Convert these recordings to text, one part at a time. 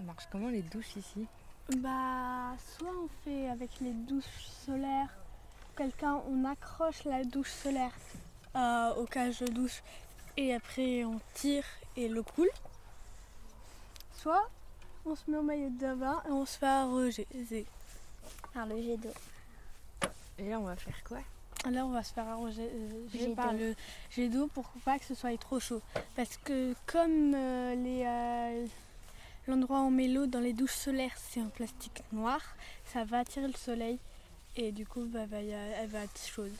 Ça marche comment les douches ici Bah, soit on fait avec les douches solaires, quelqu'un, on accroche la douche solaire euh, au cage de douche et après on tire et l'eau coule. Soit on se met au maillot de bain et on se fait arroser. Par le jet d'eau. Et là, on va faire quoi? Là, on va se faire arroser euh, par le jet d'eau pour pas que ce soit trop chaud. Parce que comme euh, les, euh, l'endroit où on met l'eau dans les douches solaires, c'est en plastique noir, ça va attirer le soleil et du coup, bah, va y a- elle va être chaude.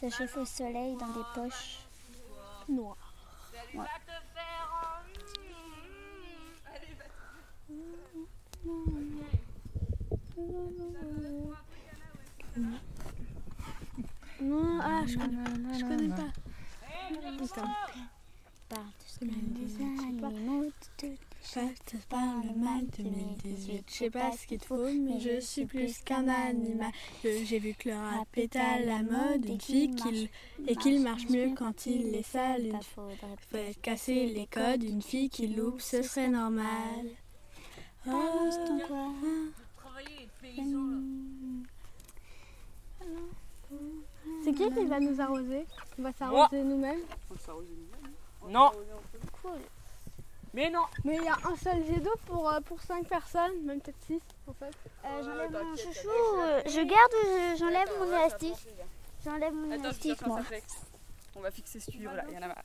Ça chauffe au soleil dans des poches. Noir. Non, ah, je connais, je connais pas. Putain. Par-dessus les animaux, toutes les Passe par le mal 2018. Je sais pas ce qu'il te faut, mais je suis plus qu'un animal. J'ai vu que le rap est à la mode, une fille qu'il et qu'il marche mieux quand il est sale. Une faudrait casser les codes, une fille qui loupe, ce serait normal. Balance ton Oh, C'est qui qui va nous arroser? On va s'arroser nous-mêmes? Non Mais non Mais il y a un seul jet d'eau pour, euh, pour 5 personnes, même peut-être 6 en fait. Euh, J'enlève mon chouchou. euh, Je garde ou je- j'enlève mon élastique J'enlève mon élastique, moi. On va fixer ce tuyau là, il y en a marre.